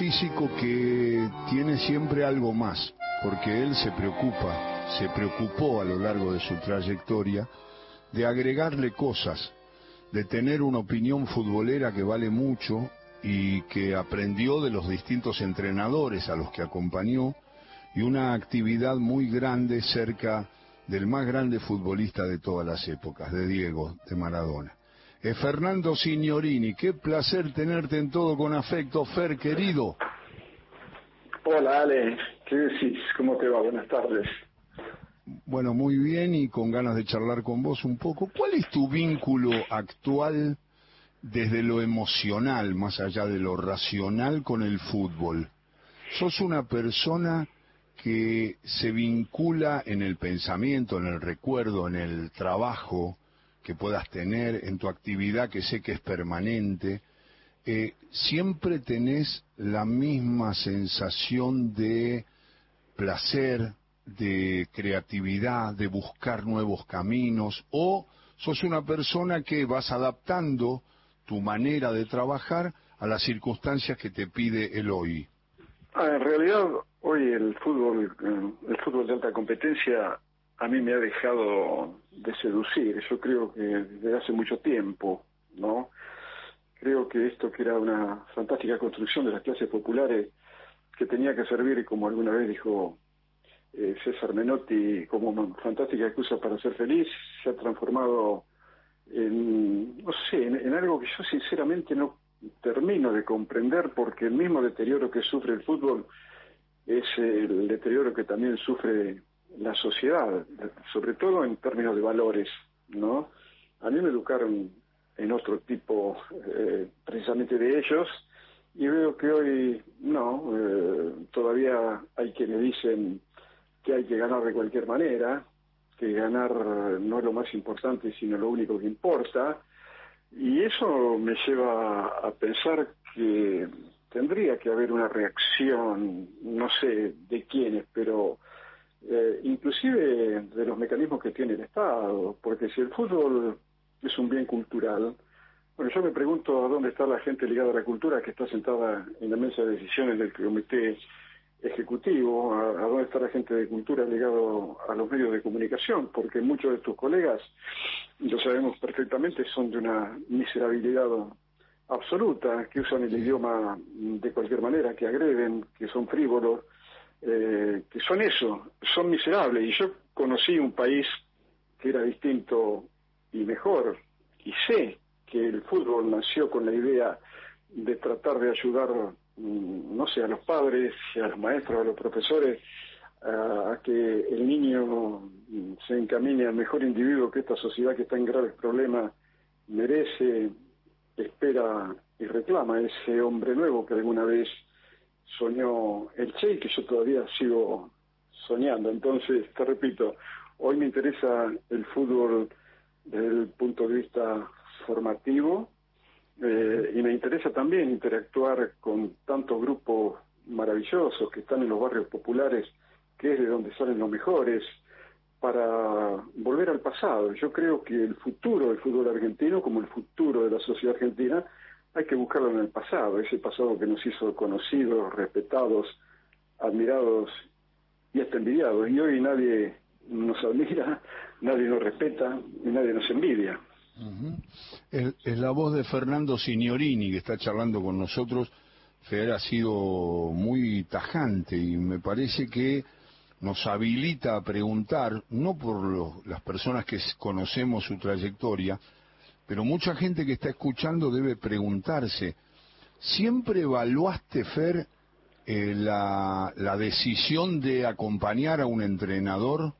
físico que tiene siempre algo más, porque él se preocupa, se preocupó a lo largo de su trayectoria de agregarle cosas, de tener una opinión futbolera que vale mucho y que aprendió de los distintos entrenadores a los que acompañó y una actividad muy grande cerca del más grande futbolista de todas las épocas, de Diego, de Maradona. Eh, Fernando Signorini, qué placer tenerte en todo con afecto, Fer, querido. Hola Ale, ¿qué decís? ¿Cómo te va? Buenas tardes. Bueno, muy bien y con ganas de charlar con vos un poco. ¿Cuál es tu vínculo actual desde lo emocional, más allá de lo racional, con el fútbol? ¿Sos una persona que se vincula en el pensamiento, en el recuerdo, en el trabajo que puedas tener, en tu actividad que sé que es permanente? Eh, ¿Siempre tenés la misma sensación de placer, de creatividad, de buscar nuevos caminos, o sos una persona que vas adaptando tu manera de trabajar a las circunstancias que te pide el hoy? Ah, en realidad, hoy el fútbol, el fútbol de alta competencia a mí me ha dejado de seducir. Yo creo que desde hace mucho tiempo, ¿no? Creo que esto que era una fantástica construcción de las clases populares que tenía que servir, como alguna vez dijo eh, César Menotti como una fantástica excusa para ser feliz, se ha transformado en, no sé, en, algo que yo sinceramente no termino de comprender porque el mismo deterioro que sufre el fútbol es el deterioro que también sufre la sociedad, sobre todo en términos de valores, ¿no? A mí me educaron en otro tipo eh, precisamente de ellos y veo que hoy no, eh, todavía hay quienes dicen que hay que ganar de cualquier manera, que ganar no es lo más importante, sino lo único que importa. Y eso me lleva a pensar que tendría que haber una reacción, no sé de quiénes, pero eh, inclusive de los mecanismos que tiene el Estado, porque si el fútbol es un bien cultural, bueno, yo me pregunto a dónde está la gente ligada a la cultura que está sentada en la mesa de decisiones del comité ejecutivo, a, dónde está la gente de cultura ligado a los medios de comunicación, porque muchos de tus colegas, lo sabemos perfectamente, son de una miserabilidad absoluta, que usan el idioma de cualquier manera, que agreden, que son frívolos, eh, que son eso, son miserables. Y yo conocí un país que era distinto y mejor, y sé que el fútbol nació con la idea de tratar de ayudar Mm, no sé, a los padres, a los maestros, a los profesores, a, que el niño mm, se encamine al mejor individuo que esta sociedad que está en graves problemas merece, espera y reclama ese hombre nuevo que alguna vez soñó el Che que yo todavía sigo soñando. Entonces, te repito, hoy me interesa el fútbol desde el punto de vista formativo, eh, y me interesa también interactuar con tantos grupos maravillosos que están en los barrios populares, que es de donde salen los mejores, para volver al pasado. Yo creo que el futuro del fútbol argentino, como el futuro de la sociedad argentina, hay que buscarlo en el pasado, ese pasado que nos hizo conocidos, respetados, admirados y hasta envidiados. Y hoy nadie nos admira, nadie nos respeta y nadie nos envidia es, la voz de Fernando Signorini que está charlando con nosotros. Fer ha sido muy tajante y me parece que nos habilita a preguntar, no por las personas que conocemos su trayectoria, pero mucha gente que está escuchando debe preguntarse, ¿siempre evaluaste, Fer, eh, la, la decisión de acompañar a un entrenador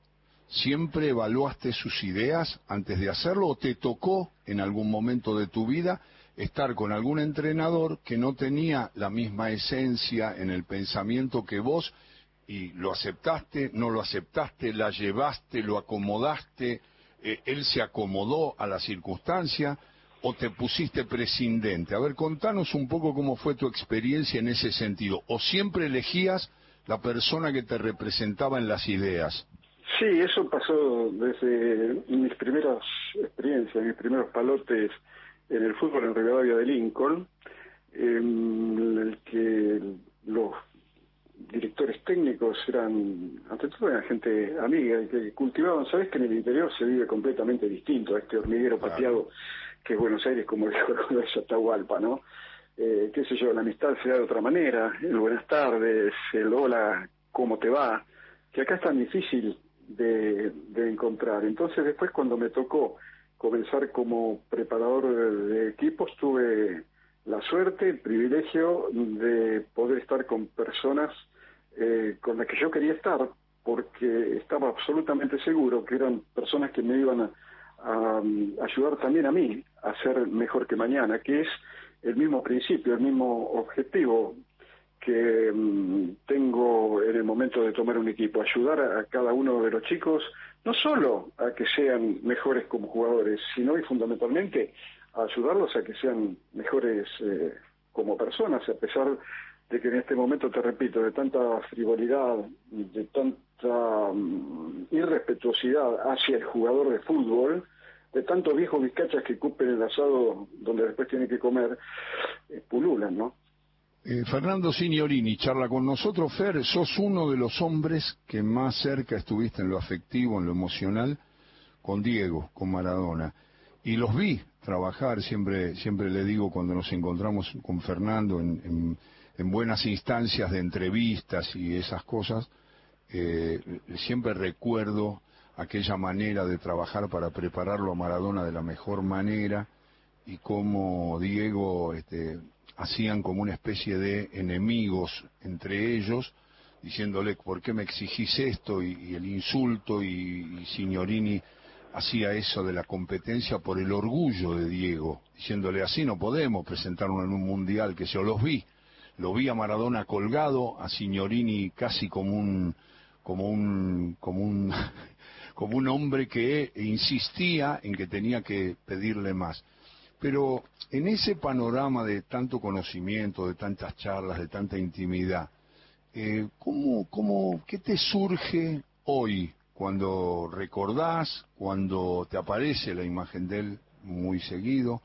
¿Siempre evaluaste sus ideas antes de hacerlo o te tocó en algún momento de tu vida estar con algún entrenador que no tenía la misma esencia en el pensamiento que vos y lo aceptaste, no lo aceptaste, la llevaste, lo acomodaste, eh, él se acomodó a la circunstancia o te pusiste prescindente? A ver, contanos un poco cómo fue tu experiencia en ese sentido. ¿O siempre elegías la persona que te representaba en las ideas? Sí, eso pasó desde mis primeras experiencias, mis primeros palotes en el fútbol en Rivadavia de Lincoln, en el que amigos, eran, ante todo eran gente amiga, que cultivaban, sabes que en el interior se vive completamente distinto a este hormiguero pateado que es Buenos Aires, como dijo es Atahualpa, ¿no? Eh, qué sé yo, la amistad se da de otra manera, el buenas tardes, el hola, ¿cómo te va? Que acá es tan difícil de, de encontrar. Entonces después cuando me tocó comenzar como preparador de equipos, tuve la suerte, el privilegio de poder estar con personas eh, con las que yo quería estar, porque estaba absolutamente seguro que eran personas que me iban a, ayudar también a mí a ser mejor que mañana, que es el mismo principio, el mismo objetivo que mm, tengo en el momento de tomar un equipo, ayudar a, cada uno de los chicos, no solo a que sean mejores como jugadores, sino y fundamentalmente a ayudarlos a que sean mejores eh, como personas, a pesar de que en este momento, te repito, de tanta frivolidad, de tanta mm, irrespetuosidad hacia el jugador de fútbol, de tantos viejos vizcachas que cupen el asado donde después tienen que comer, eh, pululan, ¿no? Eh, Fernando Signorini charla con nosotros. Fer, sos uno de los hombres que más cerca estuviste en lo afectivo, en lo emocional, con Diego, con Maradona. Y los vi trabajar, siempre, siempre le digo cuando nos encontramos con Fernando en, buenas instancias de entrevistas y esas cosas, eh, siempre recuerdo aquella manera de trabajar para prepararlo a Maradona de la mejor manera y cómo Diego este, hacían como una especie de enemigos entre ellos, diciéndole, ¿por qué me exigís esto? Y, el insulto y, y Signorini hacía eso de la competencia por el orgullo de Diego, diciéndole así no podemos presentarnos en un mundial que yo los vi, lo vi a Maradona colgado, a Signorini casi como un como un como un como un hombre que insistía en que tenía que pedirle más. Pero en ese panorama de tanto conocimiento, de tantas charlas, de tanta intimidad, eh, ¿cómo, cómo, ¿qué te surge hoy cuando recordás, cuando te aparece la imagen de él muy seguido,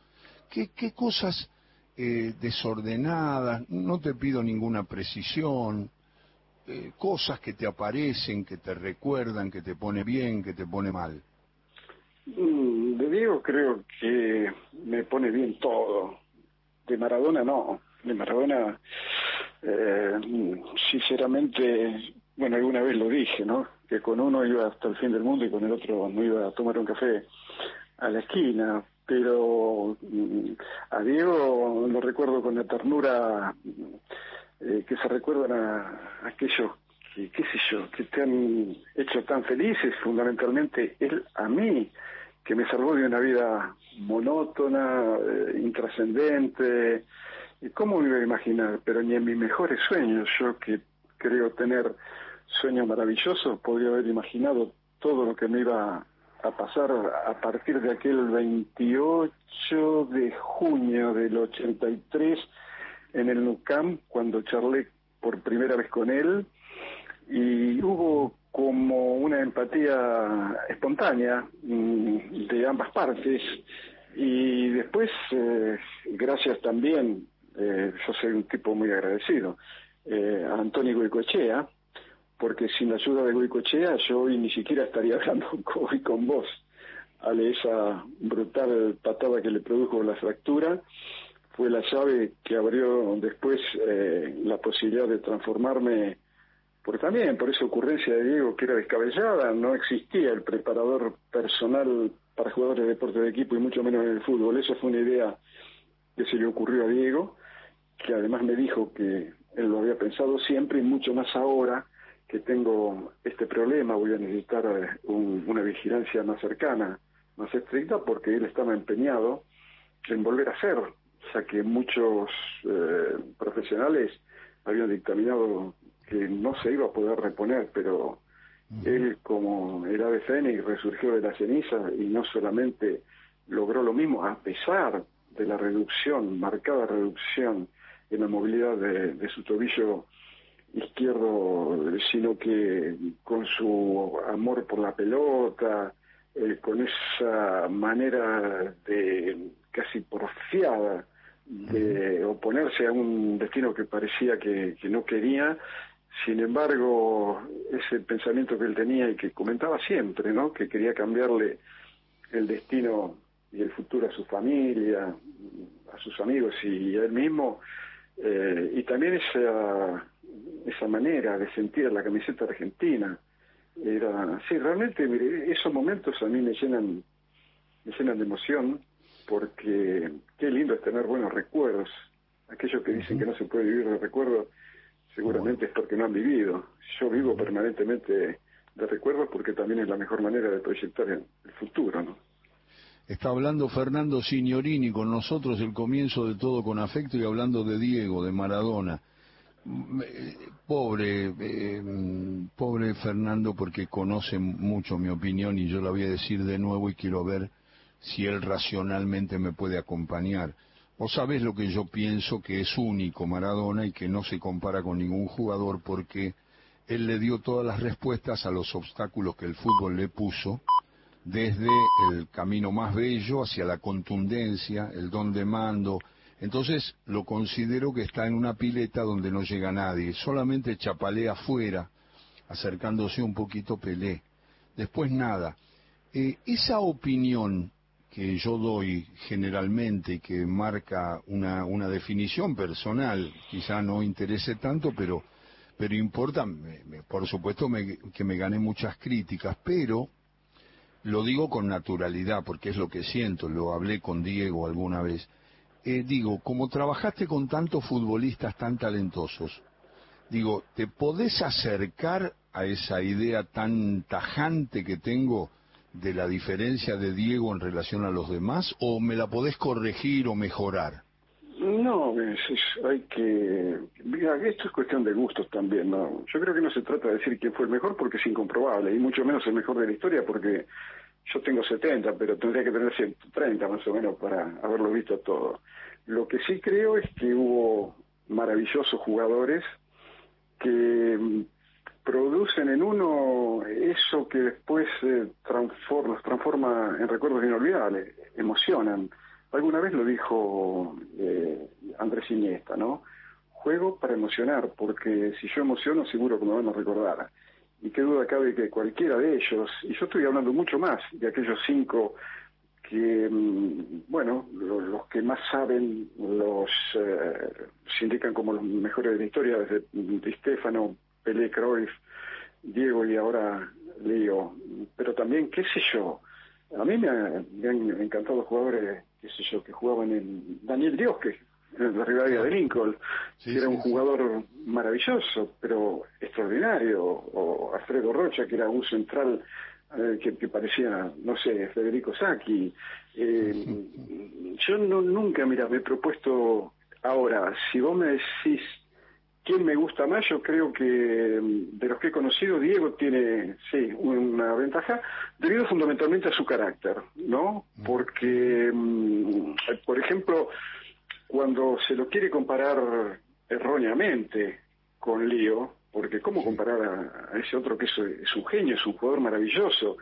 qué, qué cosas eh, desordenadas, no te pido ninguna precisión, eh, cosas que te aparecen, que te recuerdan, que te pone bien, que te pone mal. Mm, de Diego creo que me pone bien todo. De Maradona no. De Maradona, eh, sinceramente, bueno, alguna vez lo dije, ¿no? Que con uno iba hasta el fin del mundo y con el otro no iba a tomar un café a la esquina. Pero mm, a Diego lo recuerdo con la ternura eh, que se recuerdan a, aquellos que, qué sé yo, que te han hecho tan felices, fundamentalmente él a mí, que me salvó de una vida monótona, eh, intrascendente. ¿Cómo me iba a imaginar? Pero ni en mis mejores sueños, yo que creo tener sueño maravilloso, podría haber imaginado todo lo que me iba a pasar a partir de aquel 28 de junio del 83 en el NUCAM, cuando charlé por primera vez con él, y hubo como una empatía espontánea mm, de ambas partes, y después, eh, gracias también, eh, yo soy un tipo muy agradecido, eh, a Antonio Goicoechea, porque sin la ayuda de Goicoechea yo hoy ni siquiera estaría hablando hoy con vos. A esa brutal patada que le produjo la fractura fue la llave que abrió después eh, la posibilidad de transformarme, porque también por esa ocurrencia de Diego que era descabellada, no existía el preparador personal para jugadores de deporte de equipo y mucho menos en el fútbol. Esa fue una idea que se le ocurrió a Diego, que además me dijo que él lo había pensado siempre y mucho más ahora que tengo este problema, voy a necesitar eh, una vigilancia más cercana, más estricta, porque él estaba empeñado en volver a ser, ya que muchos eh, profesionales habían dictaminado que no se iba a poder reponer, pero él como el ave fénix resurgió de la ceniza y no solamente logró lo mismo, a pesar de la reducción, marcada reducción en la movilidad de, su tobillo izquierdo, sino que con su amor por la pelota, eh, con esa manera de casi porfiada de oponerse a un destino que parecía que, no quería, Sin embargo, ese pensamiento que él tenía y que comentaba siempre, ¿no? Que quería cambiarle el destino y el futuro a su familia, a sus amigos y a él mismo, eh, y también esa, esa manera de sentir la camiseta argentina. Era, sí, realmente, mire, esos momentos a mí me llenan, me llenan de emoción, porque qué lindo es tener buenos recuerdos. Aquellos que dicen que no se puede vivir de recuerdos, seguramente es porque no han vivido. Yo vivo permanentemente de recuerdos porque también es la mejor manera de proyectar el futuro, ¿no? Está hablando Fernando Signorini con nosotros el comienzo de todo con afecto y hablando de Diego, de Maradona. Pobre, eh, pobre Fernando porque conoce mucho mi opinión y yo la voy a decir de nuevo y quiero ver si él racionalmente me puede acompañar. Vos sabés lo que yo pienso que es único Maradona y que no se compara con ningún jugador porque él le dio todas las respuestas a los obstáculos que el fútbol le puso, desde el camino más bello hacia la contundencia, el don de mando. Entonces lo considero que está en una pileta donde no llega nadie, solamente chapalea afuera, acercándose un poquito Pelé. Después nada. Eh, esa opinión que yo doy generalmente, que marca una, una definición personal, quizá no interese tanto, pero, pero importa, por supuesto que me gané muchas críticas, pero lo digo con naturalidad porque es lo que siento, lo hablé con Diego alguna vez. Eh, digo, como trabajaste con tantos futbolistas tan talentosos, digo, ¿te podés acercar a esa idea tan tajante que tengo de la diferencia de Diego en relación a los demás o me la podés corregir o mejorar? No, hay que... Mira, esto es cuestión de gustos también, ¿no? Yo creo que no se trata de decir quién fue el mejor porque es incomprobable, y mucho menos el mejor de la historia porque yo tengo 70, pero tendría que tener 130 más o menos para haberlo visto todo. Lo que sí creo es que hubo maravillosos jugadores que producen en uno eso que después eh, transforma, los transforma en recuerdos inolvidables, emocionan. Alguna vez lo dijo eh, Andrés Iniesta, ¿no? Juego para emocionar, porque si yo emociono seguro que me van a recordar. Y qué duda cabe que cualquiera de ellos, y yo estoy hablando mucho más de aquellos cinco que, mm, bueno, los, que más saben los eh, se indican como los mejores de la historia, desde Di Pelé, Cruyff, Diego y ahora Leo. Pero también, qué sé yo, a mí me, han encantado jugadores, qué sé yo, que jugaban en Daniel Dios, que la rivalidad de Lincoln, que era un jugador maravilloso, pero extraordinario, o Alfredo Rocha, que era un central eh, que, parecía, no sé, Federico Sacchi. Eh, yo no, nunca, mira, me he propuesto ahora, si vos me decís ¿Quién me gusta más? Yo creo que mm, de los que he conocido, Diego tiene, sí, una ventaja debido fundamentalmente a su carácter, ¿no? Porque, mm, por ejemplo, cuando se lo quiere comparar erróneamente con Lío, porque ¿cómo comparar a, ese otro que es, un genio, es un jugador maravilloso?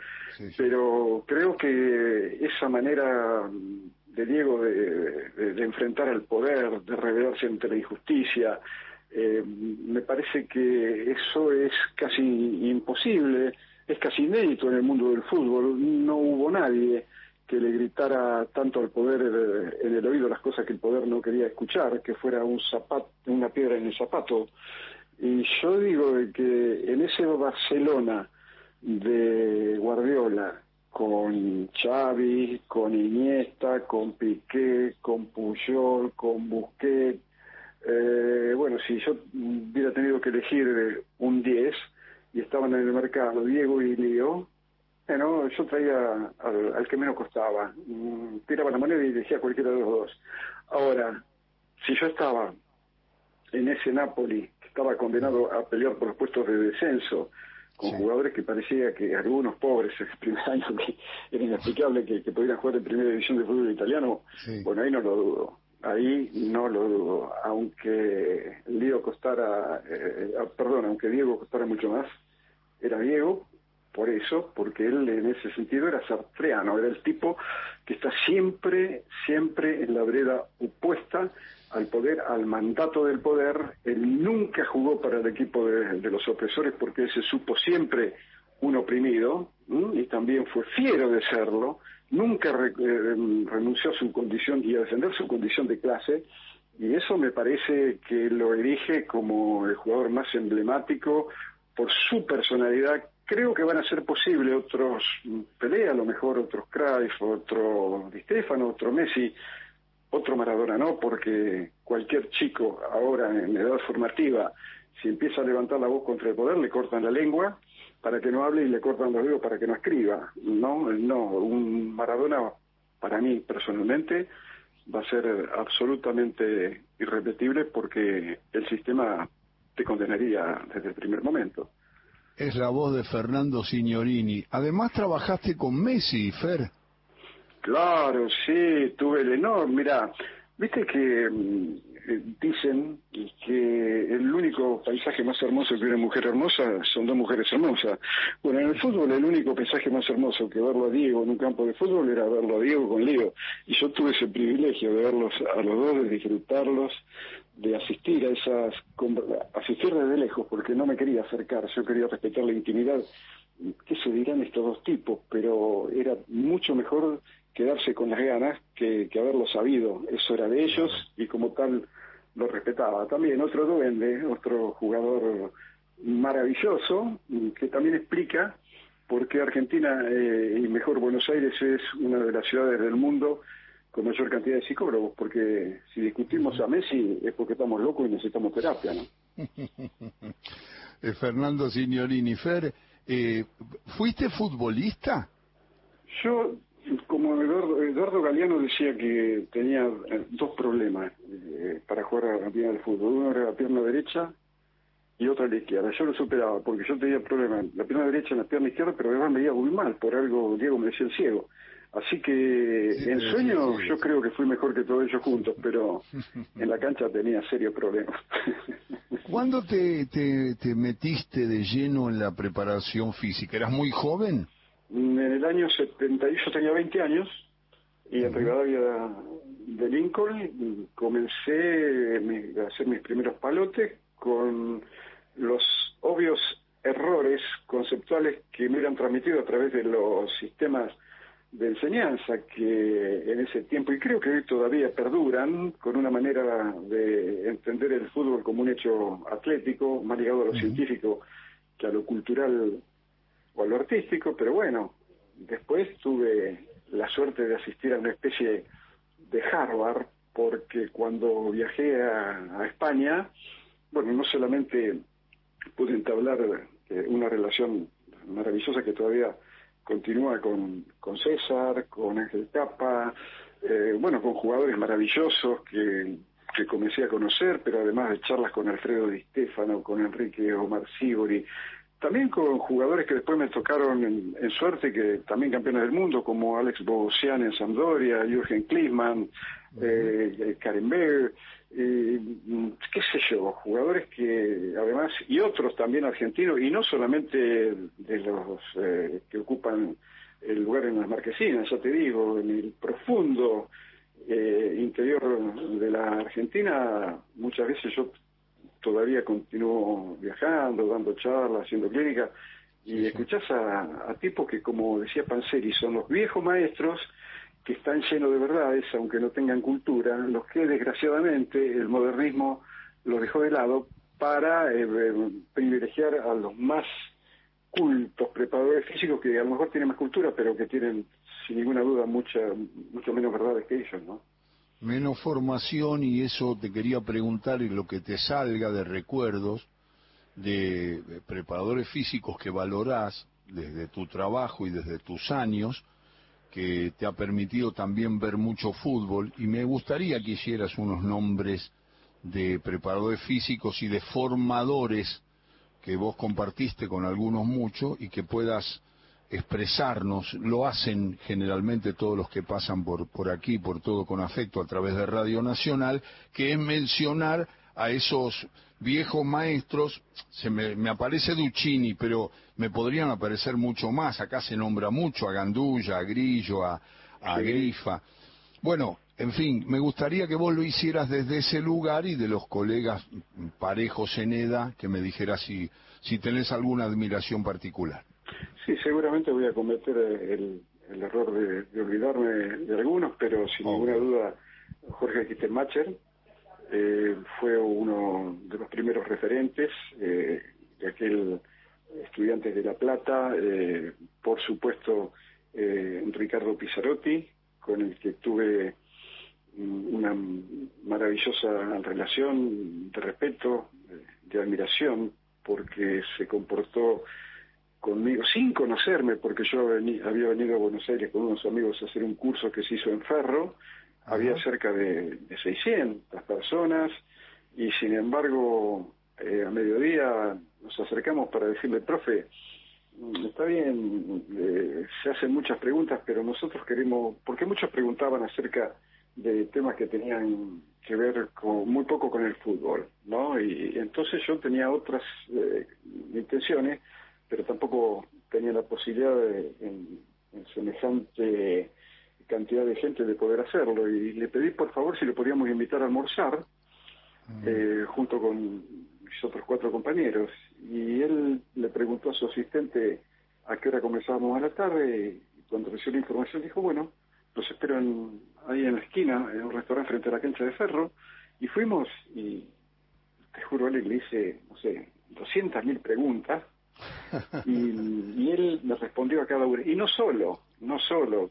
Pero creo que esa manera de Diego de, de enfrentar al poder, de rebelarse ante la injusticia, eh, me parece que eso es casi imposible, es casi inédito en el mundo del fútbol. No hubo nadie que le gritara tanto al poder eh, en el oído las cosas que el poder no quería escuchar, que fuera un zapato, una piedra en el zapato. Y yo digo que en ese Barcelona de Guardiola, con Xavi, con Iniesta, con Piqué, con Puyol, con Busquets, eh, bueno, si yo hubiera tenido que elegir un 10 y estaban en el mercado Diego y Leo, bueno, yo traía al, que menos costaba. Mm, tiraba la moneda y elegía cualquiera de los dos. Ahora, si yo estaba en ese Napoli, que estaba condenado a pelear por los puestos de descenso, con jugadores que parecía que algunos pobres el primer año que era inexplicable que, pudieran jugar en primera división de fútbol italiano, bueno, ahí no lo dudo ahí no lo dudo, aunque Diego costara, eh, ah, perdón, aunque Diego costara mucho más, era Diego, por eso, porque él en ese sentido era sartreano, era el tipo que está siempre, siempre en la vereda opuesta al poder, al mandato del poder. Él nunca jugó para el equipo de, los opresores porque él se supo siempre un oprimido y también fue fiero de serlo. Nunca eh, renunció a su condición y a defender su condición de clase. Y eso me parece que lo erige como el jugador más emblemático por su personalidad. Creo que van a ser posibles otros Pelé, a lo mejor otros Cruyff, otro Di Stefano, otro Messi, otro Maradona no, porque cualquier chico ahora en edad formativa, si empieza a levantar la voz contra el poder, le cortan la lengua para que no hable y le cortan los dedos para que no escriba. No, no, un Maradona, para mí personalmente, va a ser absolutamente irrepetible porque el sistema te condenaría desde el primer momento. Es la voz de Fernando Signorini. Además trabajaste con Messi, Fer. Claro, sí, tuve el enorme. Mira, viste que mm, dicen que el único paisaje más hermoso que una mujer hermosa son dos mujeres hermosas. Bueno, en el fútbol el único paisaje más hermoso que verlo a Diego en un campo de fútbol era verlo a Diego con Leo. Y yo tuve ese privilegio de verlos a los dos, de disfrutarlos, de asistir a esas, asistir desde lejos, porque no me quería acercar, yo quería respetar la intimidad. ¿Qué se dirán estos dos tipos? Pero era mucho mejor quedarse con las ganas que, haberlo sabido. Eso era de ellos y como tal lo respetaba. También otro duende, otro jugador maravilloso, que también explica por qué Argentina eh, y mejor Buenos Aires es una de las ciudades del mundo con mayor cantidad de psicólogos, porque si discutimos a Messi es porque estamos locos y necesitamos terapia, ¿no? Eh, Fernando Signorini, Fer, eh, ¿fuiste futbolista? Yo como Eduardo, Galeano decía que tenía eh, dos problemas eh, para jugar a la pierna del fútbol. Uno era la pierna derecha y otra la izquierda. Yo lo superaba porque yo tenía problemas la pierna derecha y la pierna izquierda, pero además me veía muy mal. Por algo Diego me decía el ciego. Así que en sueño yo creo que fui mejor que todos ellos juntos, pero en la cancha tenía serios problemas. ¿Cuándo te, te, te metiste de lleno en la preparación física? ¿Eras muy joven? En el año 70, yo tenía 20 años y en Rivadavia de Lincoln comencé a hacer mis primeros palotes con los obvios errores conceptuales que me eran transmitidos a través de los sistemas de enseñanza que en ese tiempo, y creo que hoy todavía perduran, con una manera de entender el fútbol como un hecho atlético, más ligado a lo científico que a lo cultural o a lo artístico, pero bueno, después tuve la suerte de asistir a una especie de Harvard, porque cuando viajé a, España, bueno, no solamente pude entablar eh, una relación maravillosa que todavía continúa con, con César, con Ángel Capa, eh, bueno, con jugadores maravillosos que, que comencé a conocer, pero además de charlas con Alfredo Di Stefano, con Enrique Omar Sibori, también con jugadores que después me tocaron en, suerte, que también campeones del mundo, como Alex Bogosian en Sampdoria, Jürgen Klinsmann, eh, Karen Beer, qué sé yo, jugadores que además, y otros también argentinos, y no solamente de los eh, que ocupan el lugar en las marquesinas, ya te digo, en el profundo eh, interior de la Argentina, muchas veces yo todavía continúo viajando, dando charlas, haciendo clínica, y escuchás a, tipos que, como decía Panseri, son los viejos maestros que están llenos de verdades, aunque no tengan cultura, los que desgraciadamente el modernismo los dejó de lado para eh, eh, privilegiar a los más cultos preparadores físicos que a lo mejor tienen más cultura, pero que tienen sin ninguna duda mucha, mucho menos verdades que ellos, ¿no? Menos formación y eso te quería preguntar y lo que te salga de recuerdos de preparadores físicos que valorás desde tu trabajo y desde tus años que te ha permitido también ver mucho fútbol. Y me gustaría que hicieras unos nombres de preparadores físicos y de formadores que vos compartiste con algunos muchos y que puedas expresarnos, lo hacen generalmente todos los que pasan por, por aquí, por todo con afecto a través de Radio Nacional, que es mencionar a esos viejos maestros, se me, me aparece Duccini, pero me podrían aparecer mucho más, acá se nombra mucho a Gandulla, a Grillo, a, a Grifa. Bueno, en fin, me gustaría que vos lo hicieras desde ese lugar y de los colegas parejos en edad, que me dijeras si, si tenés alguna admiración particular. Sí, seguramente voy a cometer el, error de, olvidarme de algunos, pero sin ninguna duda Jorge Kittelmacher eh, fue uno de los primeros referentes eh, de aquel Estudiantes de La Plata, eh, por supuesto eh, Ricardo Pizzarotti, con el que tuve mm, una maravillosa relación de respeto, de admiración, porque se comportó conmigo, sin conocerme, porque yo había venido a Buenos Aires con unos amigos a hacer un curso que se hizo en Ferro, había cerca de, de 600 personas, y sin embargo, eh, a mediodía nos acercamos para decirle, profe, mm, está bien, eh, se hacen muchas preguntas, pero nosotros queremos, porque muchos preguntaban acerca de temas que tenían que ver con, muy poco con el fútbol, ¿no? Y, entonces yo tenía otras eh, intenciones, pero tampoco tenía la posibilidad de, en, semejante cantidad de gente de poder hacerlo. Y le pedí por favor si le podíamos invitar a almorzar, mm. eh, junto con mis otros cuatro compañeros. Y él le preguntó a su asistente a qué hora comenzábamos a la tarde, y cuando recibió la información dijo, bueno, los espero ahí en la esquina, en un restaurante frente a la cancha de ferro, y fuimos y te juro, él le hice, no sé, 200.000 preguntas, y, él me respondió a cada una. Y no solo, no solo.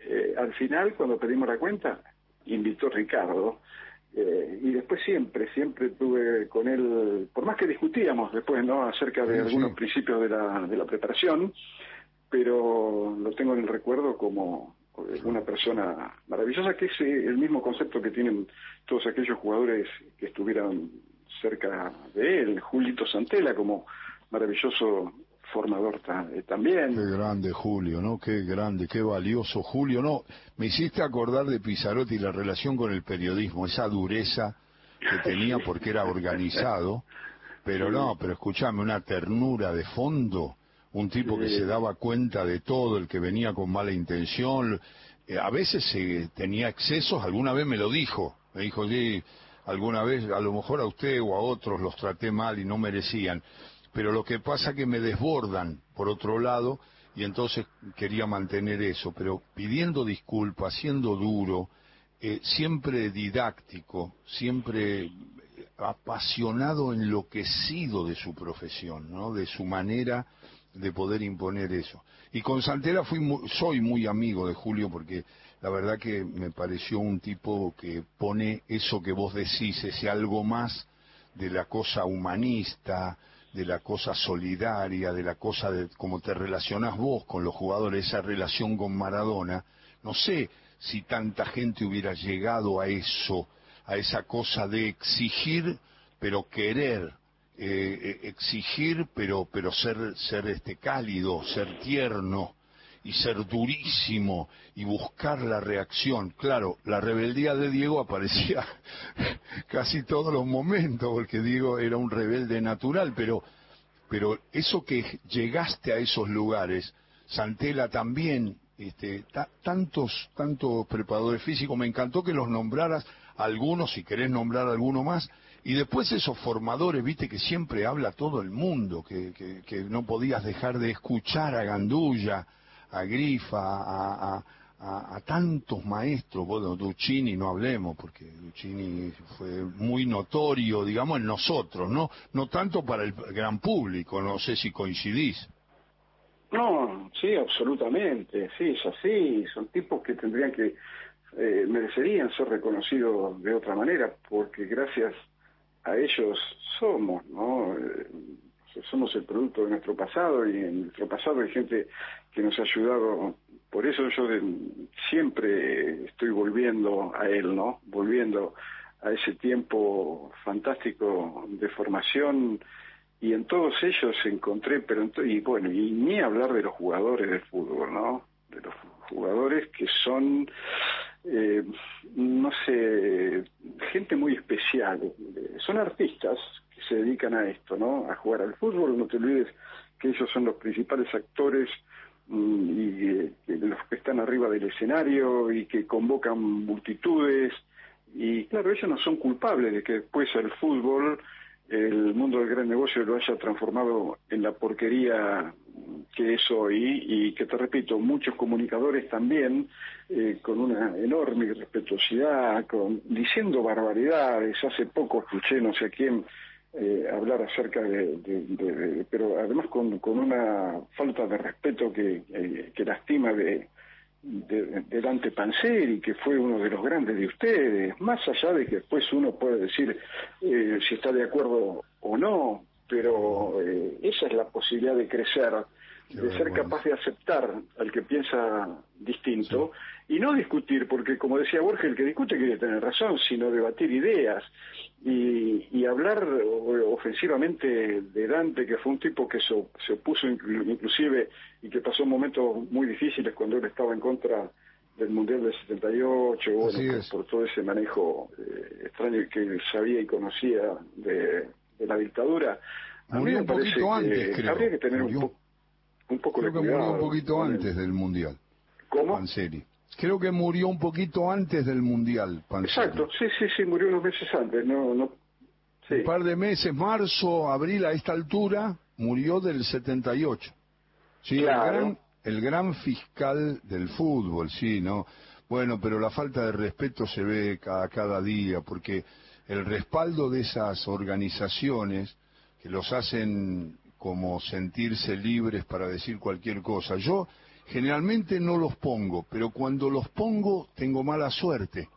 Eh, al final, cuando pedimos la cuenta, invitó Ricardo, eh, y después siempre, siempre tuve con él, por más que discutíamos después, ¿no?, acerca de algunos principios de la, de la preparación, pero lo tengo en el recuerdo como una persona maravillosa, que es eh, el mismo concepto que tienen todos aquellos jugadores que estuvieran cerca de él, Julito Santela como maravilloso formador eh, también. Qué grande Julio, ¿no? Qué grande, qué valioso Julio, ¿no? Me hiciste acordar de Pizarotti y la relación con el periodismo, esa dureza que tenía porque era organizado, pero no, pero escúchame, una ternura de fondo un tipo que se daba cuenta de todo, el que venía con mala intención, eh, a veces se tenía excesos, alguna vez me lo dijo, me dijo, sí, alguna vez a lo mejor a usted o a otros los traté mal y no merecían, pero lo que pasa que me desbordan por otro lado y entonces quería mantener eso, pero pidiendo disculpas, siendo duro, eh, siempre didáctico, siempre apasionado, enloquecido de su profesión, ¿no? de su manera de poder imponer eso. Y con Santera fui soy muy amigo de Julio porque la verdad que me pareció un tipo que pone eso que vos decís, ese algo más de la cosa humanista, de la cosa solidaria, de la cosa de cómo te relacionás vos con los jugadores, esa relación con Maradona. No sé si tanta gente hubiera llegado a eso, a esa cosa de exigir, pero querer eh, eh, exigir, pero, pero ser, ser este cálido, ser tierno y ser durísimo y buscar la reacción. Claro, la rebeldía de Diego aparecía casi todos los momentos, porque Diego era un rebelde natural, pero, pero eso que llegaste a esos lugares, Santela también, este, tantos, tantos preparadores físicos, me encantó que los nombraras algunos, si querés nombrar alguno más, y después esos formadores, viste que siempre habla todo el mundo, que, que, no podías dejar de escuchar a Gandulla, a Grifa, a, a, tantos maestros, bueno, Duccini no hablemos, porque Duccini fue muy notorio, digamos, en nosotros, ¿no? No tanto para el gran público, no sé si coincidís. No, sí, absolutamente, sí, es así, son tipos que tendrían que, eh, merecerían ser reconocidos de otra manera, porque gracias a ellos somos, ¿no? Eh, somos el producto de nuestro pasado y en nuestro pasado hay gente que nos ha ayudado. Por eso yo siempre estoy volviendo a él, ¿no? Volviendo a ese tiempo fantástico de formación y en todos ellos encontré, pero y bueno, y ni hablar de los jugadores de fútbol, ¿no? De los jugadores que son eh, no sé, gente muy especial. Son artistas se dedican a esto, ¿no? A jugar al fútbol. No te olvides que ellos son los principales actores mm, y los que están arriba del escenario y que convocan multitudes y claro, ellos no son culpables de que después el fútbol, el mundo del gran negocio lo haya transformado en la porquería que es hoy y que te repito, muchos comunicadores también eh, con una enorme irrespetuosidad, con, diciendo barbaridades. Hace poco escuché no sé quién eh, hablar acerca de, pero además con, con una falta de respeto que, eh, lastima de, de, Dante Panzeri, que fue uno de los grandes de ustedes, más allá de que después uno puede decir eh, si está de acuerdo o no, pero eh, esa es la posibilidad de crecer, de ser capaz de aceptar al que piensa distinto y no discutir, porque como decía Borges, el que discute quiere tener razón, sino debatir ideas y, y hablar ofensivamente de Dante, que fue un tipo que se, opuso inclusive y que pasó momentos muy difíciles cuando él estaba en contra del Mundial del 78, bueno, por, todo ese manejo eh, extraño que sabía y conocía de, la dictadura. Murió un poquito antes, creo. Habría que tener un, poco creo de que murió un poquito antes del Mundial. ¿Cómo? Creo que murió un poquito antes del Mundial, Exacto, sí, sí, sí, murió unos meses antes, no, no... Un par de meses, marzo, abril, a esta altura, murió del 78. Sí, el, gran, el gran fiscal del fútbol, sí, ¿no? Bueno, pero la falta de respeto se ve cada, cada día, porque el respaldo de esas organizaciones que los hacen como sentirse libres para decir cualquier cosa. Yo Generalmente no los pongo, pero cuando los pongo tengo mala suerte.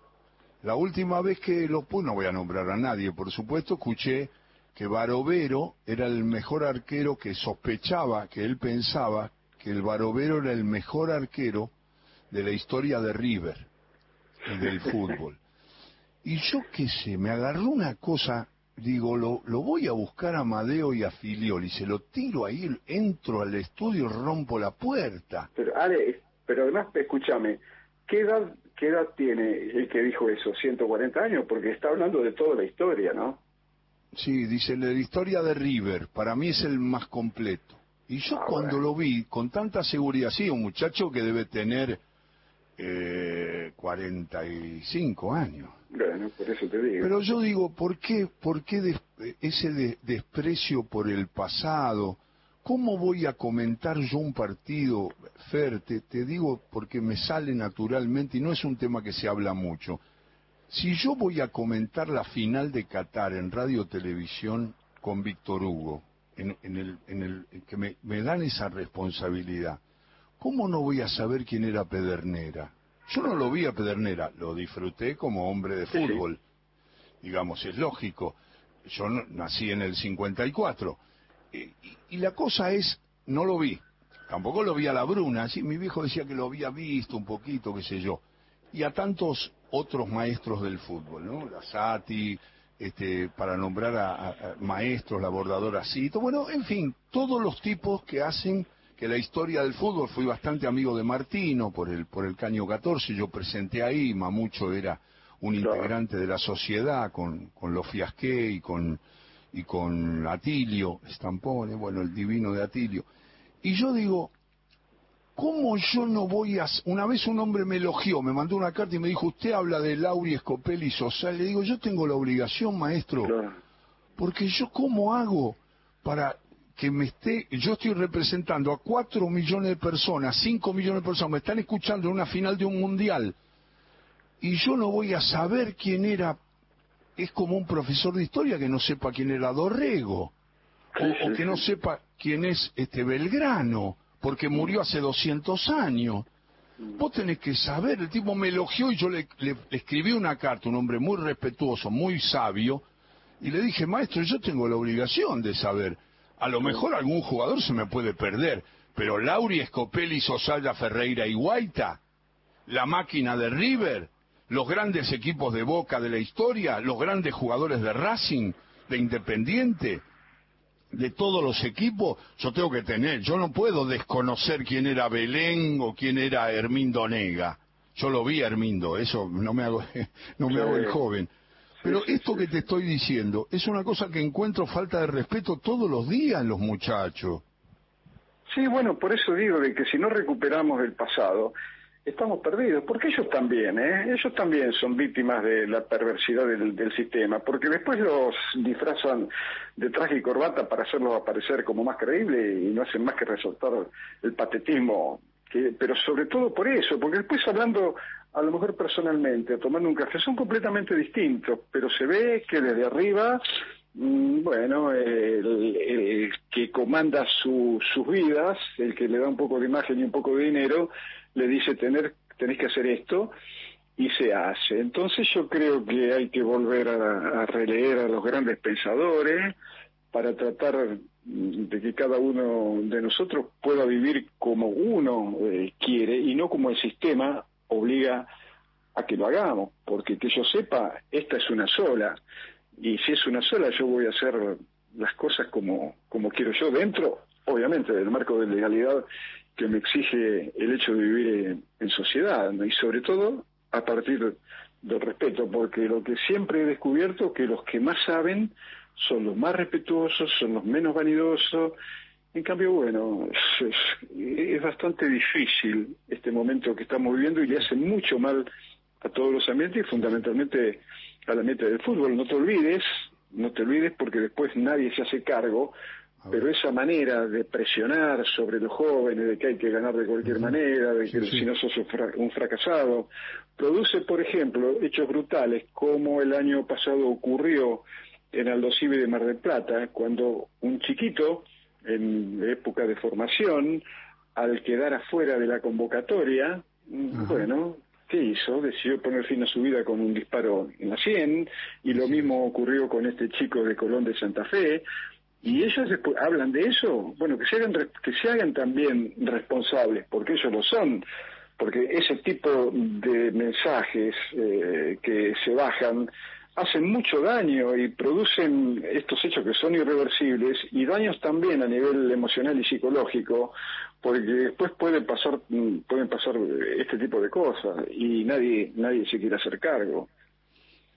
La última vez que los puse, no voy a nombrar a nadie, por supuesto, escuché que Barovero era el mejor arquero que sospechaba, que él pensaba que el Barovero era el mejor arquero de la historia de River y del fútbol. Y yo qué sé, me agarró una cosa digo, lo, lo voy a buscar a Madeo y a Filioli, se lo tiro ahí, entro al estudio, rompo la puerta. Pero, Ale, pero además, escúchame, ¿qué edad, ¿qué edad tiene el que dijo eso? ¿140 años? Porque está hablando de toda la historia, ¿no? Sí, dice, la historia de River, para mí es el más completo. Y yo ah, cuando lo vi, con tanta seguridad, sí, un muchacho que debe tener eh, 45 años. Pero yo digo, ¿por qué, por qué ese desprecio por el pasado? ¿Cómo voy a comentar yo un partido, Fer? Te, te digo porque me sale naturalmente y no es un tema que se habla mucho. Si yo voy a comentar la final de Qatar en radio televisión con Víctor Hugo, en, el, en el, que me, me dan esa responsabilidad, ¿cómo no voy a saber quién era Pedernera? Yo no lo vi a Pedernera, lo disfruté como hombre de fútbol. Digamos, es lógico. Yo nací en el 54. Y, y, la cosa es, no lo vi. Tampoco lo vi a la Bruna. Sí, mi viejo decía que lo había visto un poquito, qué sé yo. Y a tantos otros maestros del fútbol, ¿no? La Sati, este, para nombrar a, a maestros, la bordadora Cito. Bueno, en fin, todos los tipos que hacen que la historia del fútbol fui bastante amigo de Martino por el por el Caño 14, yo presenté ahí, Mamucho era un integrante de la sociedad con, con los Fiasqué y con y con Atilio Stampone, bueno, el divino de Atilio. Y yo digo, ¿cómo yo no voy a...? Una vez un hombre me elogió, me mandó una carta y me dijo, usted habla de Lauri Scopelli Sosa. Le digo, yo tengo la obligación, maestro, porque yo cómo hago para que me esté, yo estoy representando a cuatro millones de personas, cinco millones de personas, me están escuchando en una final de un mundial, y yo no voy a saber quién era, es como un profesor de historia que no sepa quién era Dorrego, o, que no sepa quién es este Belgrano, porque murió hace 200 años. Vos tenés que saber, el tipo me elogió y yo le, le escribí una carta, un hombre muy respetuoso, muy sabio, y le dije, maestro, yo tengo la obligación de saber. A lo mejor algún jugador se me puede perder, pero Lauri, Scopelli, Sosalda, Ferreira y Guaita, la máquina de River, los grandes equipos de Boca de la historia, los grandes jugadores de Racing, de Independiente, de todos los equipos, yo tengo que tener, yo no puedo desconocer quién era Belén o quién era Hermindo Nega. Yo lo vi a Hermindo, eso no me hago, no me hago el joven. Pero esto que te estoy diciendo es una cosa que encuentro falta de respeto todos los días los muchachos. Sí, bueno, por eso digo de que si no recuperamos el pasado, estamos perdidos, porque ellos también, ¿eh? ellos también son víctimas de la perversidad del, sistema, porque después los disfrazan de traje y corbata para hacerlos aparecer como más creíbles y no hacen más que resaltar el patetismo, que, pero sobre todo por eso, porque después hablando a lo mejor personalmente, tomando un café, son completamente distintos, pero se ve que desde arriba mm, bueno, el, que comanda sus vidas, el que le da un poco de imagen y un poco de dinero, le dice tener, tenés que hacer esto y se hace. Entonces yo creo que hay que volver a, releer a los grandes pensadores para tratar de que cada uno de nosotros pueda vivir como uno eh, quiere y no como el sistema obliga a que lo hagamos, porque que yo sepa, esta es una sola, y si es una sola yo voy a hacer las cosas como, como quiero yo dentro, obviamente, del marco de legalidad que me exige el hecho de vivir en, sociedad y sobre todo a partir del respeto, porque lo que siempre he descubierto que los que más saben son los más respetuosos, son los menos vanidosos. En cambio, bueno, es, bastante difícil este momento que estamos viviendo y le hace mucho mal a todos los ambientes y fundamentalmente al ambiente del fútbol. No te olvides, no te olvides porque después nadie se hace cargo pero esa manera de presionar sobre los jóvenes, de que hay que ganar de cualquier manera, de que si no sos un fracasado, produce, por ejemplo, hechos brutales, como el año pasado ocurrió en Aldo de Mar del Plata, cuando un chiquito, en época de formación, al quedar afuera de la convocatoria, bueno, ¿qué hizo? Decidió poner fin a su vida con un disparo en la sien, y lo mismo ocurrió con este chico de Colón de Santa Fe, y ellos después hablan de eso, bueno, que se hagan, que se hagan también responsables, porque ellos lo son, porque ese tipo de mensajes eh, que se bajan hacen mucho daño y producen estos hechos que son irreversibles y daños también a nivel emocional y psicológico, porque después pueden pasar, pueden pasar este tipo de cosas y nadie, nadie se quiere hacer cargo.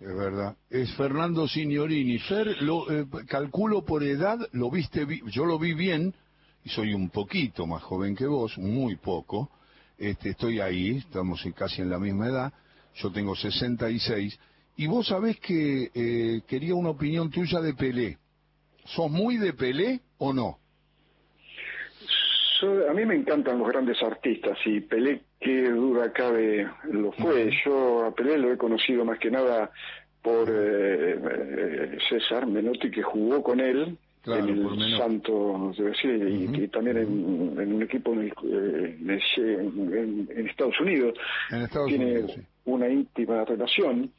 Es verdad. Es Fernando Signorini. Fer, lo, eh, calculo por edad, lo viste, yo lo vi bien, y soy un poquito más joven que vos, muy poco. Este, estoy ahí, estamos casi en la misma edad. Yo tengo 66. Y vos sabés que eh, quería una opinión tuya de Pelé. ¿Sos muy de Pelé o no? a mí me encantan los grandes artistas y Pelé, qué duda cabe, lo fue. Yo a Pelé lo he conocido más que nada por eh, eh, César Menotti, que jugó con él en el Santos de Brasil y, también en, un equipo en, en, Estados Unidos. Tiene una íntima relación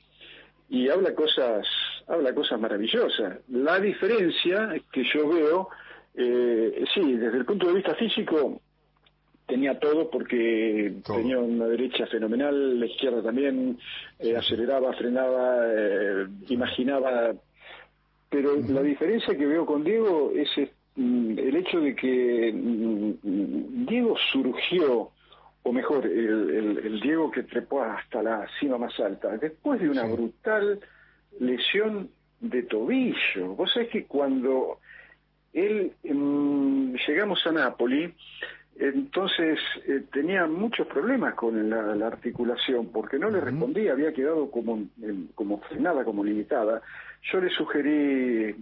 y habla cosas, habla cosas maravillosas. La diferencia que yo veo eh, sí, desde el punto de vista físico tenía todo porque tenía una derecha fenomenal, la izquierda también, eh, aceleraba, frenaba, eh, imaginaba. Pero la diferencia que veo con Diego es mm, el hecho de que mm, Diego surgió, o mejor, el, Diego que trepó hasta la cima más alta, después de una brutal lesión de tobillo. Vos sabés que cuando él em, llegamos a Nápoles, entonces eh, tenía muchos problemas con la, articulación porque no le respondía, había quedado como, como frenada, como limitada. Yo le sugerí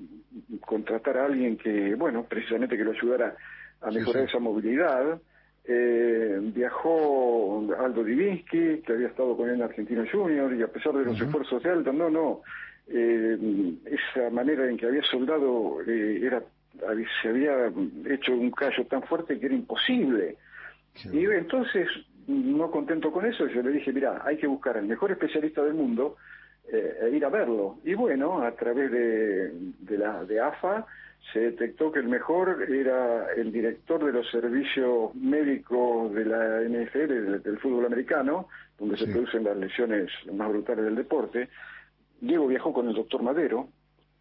contratar a alguien que, bueno, precisamente que lo ayudara a mejorar esa movilidad. Eh, viajó Aldo Divinsky, que había estado con él en Argentino Junior, y a pesar de los esfuerzos de Aldo, no, no, eh, esa manera en que había soldado era se había hecho un callo tan fuerte que era imposible. Y entonces, no contento con eso, yo le dije, mira, hay que buscar al mejor especialista del mundo eh, e ir a verlo. Y bueno, a través de, de, la, de AFA se detectó que el mejor era el director de los servicios médicos de la NFL, del, fútbol americano, donde se producen las lesiones más brutales del deporte. Diego viajó con el doctor Madero,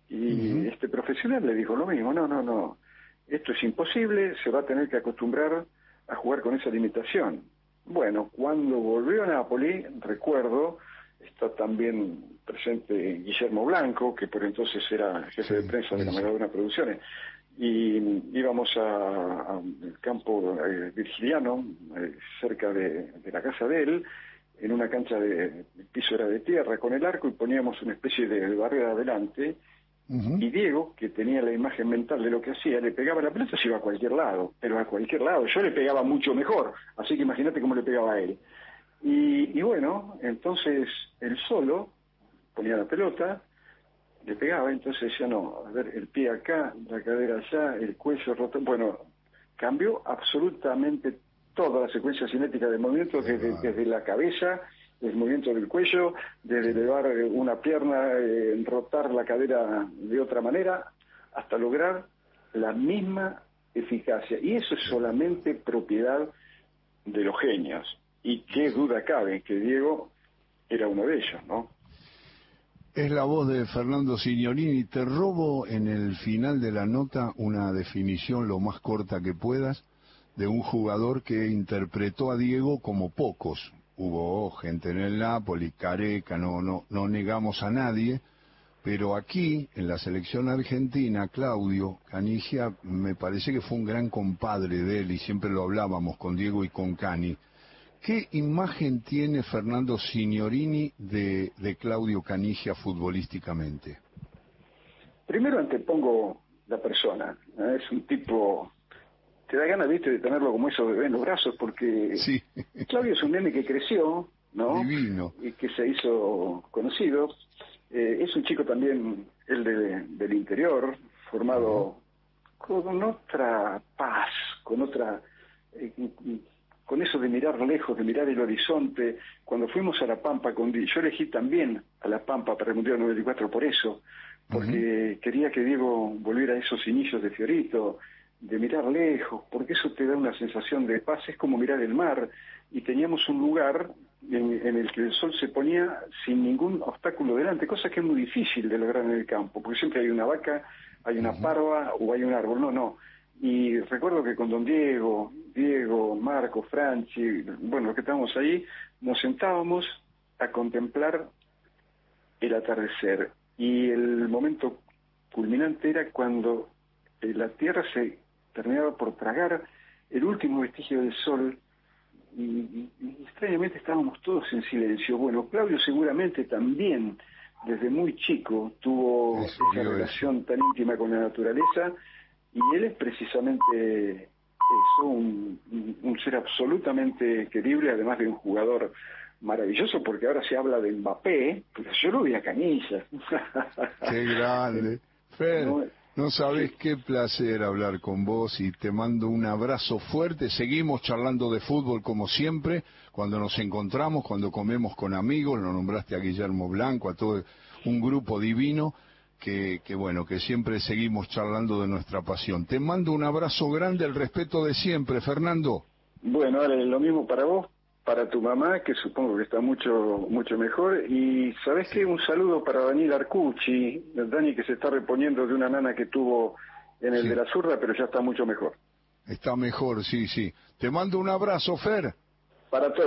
y este profesional le dijo lo mismo, no, no, no, esto es imposible, se va a tener que acostumbrar a jugar con esa limitación. Bueno, cuando volvió a Napoli, recuerdo, está también presente Guillermo Blanco, que por entonces era jefe de prensa de la Maradona Producciones, y íbamos al campo eh, virgiliano, eh, cerca de, la casa de él, en una cancha de el piso era de tierra con el arco y poníamos una especie de barrera adelante y Diego, que tenía la imagen mental de lo que hacía, le pegaba la pelota se iba a cualquier lado, pero a cualquier lado. Yo le pegaba mucho mejor, así que imagínate cómo le pegaba a él. Y, y bueno, entonces él solo ponía la pelota, le pegaba, entonces decía, no, a ver, el pie acá, la cadera allá, el cuello roto. Bueno, cambió absolutamente toda la secuencia cinética del movimiento, desde, desde la cabeza, el movimiento del cuello, desde elevar una pierna, eh, rotar la cadera de otra manera, hasta lograr la misma eficacia. Y eso es solamente propiedad de los genios. Y qué duda cabe que Diego era uno de ellos, ¿no? Es la voz de Fernando Signorini. Te robo en el final de la nota una definición lo más corta que puedas de un jugador que interpretó a Diego como pocos. Hubo gente en el Napoli, Careca, no, no, no negamos a nadie, pero aquí, en la selección argentina, Claudio Canigia me parece que fue un gran compadre de él y siempre lo hablábamos con Diego y con Cani. ¿Qué imagen tiene Fernando Signorini de, Claudio Canigia futbolísticamente? Primero antepongo la persona. Es un tipo, te da ganas, viste, de tenerlo como eso bebé en los brazos, porque Claudio es un nene que creció, ¿no? Divino. Y que se hizo conocido. Eh, es un chico también, el del interior, formado con otra paz, con otra... Eh, con eso de mirar lejos, de mirar el horizonte. Cuando fuimos a La Pampa, con, yo elegí también a La Pampa para el Mundial 94 por eso, porque quería que Diego volviera a esos inicios de Fiorito, de mirar lejos, porque eso te da una sensación de paz, es como mirar el mar, y teníamos un lugar en, el que el sol se ponía sin ningún obstáculo delante, cosa que es muy difícil de lograr en el campo, porque siempre hay una vaca, hay una parva o hay un árbol, no, no. Y recuerdo que con don Diego, Diego, Marco, Franchi, bueno, los que estábamos ahí, nos sentábamos a contemplar el atardecer. Y el momento culminante era cuando eh, la Tierra se terminaba por tragar el último vestigio del Sol y, extrañamente estábamos todos en silencio. Bueno, Claudio seguramente también desde muy chico tuvo esa relación tan íntima con la naturaleza y él es precisamente eso, un, ser absolutamente querible, además de un jugador maravilloso, porque ahora se habla de Mbappé, pero yo lo vi a Canilla. Qué grande. Fer, no, sabes qué placer hablar con vos y te mando un abrazo fuerte. Seguimos charlando de fútbol como siempre, cuando nos encontramos, cuando comemos con amigos, lo nombraste a Guillermo Blanco, a todo un grupo divino que, bueno, que siempre seguimos charlando de nuestra pasión. Te mando un abrazo grande, el respeto de siempre, Fernando. Bueno, lo mismo para vos, para tu mamá, que supongo que está mucho mucho mejor. Y sabes qué, un saludo para Daniel Arcucci, Dani que se está reponiendo de una nana que tuvo en el de la zurda, pero ya está mucho mejor. Está mejor, sí, sí. Te mando un abrazo, Fer. Para todos.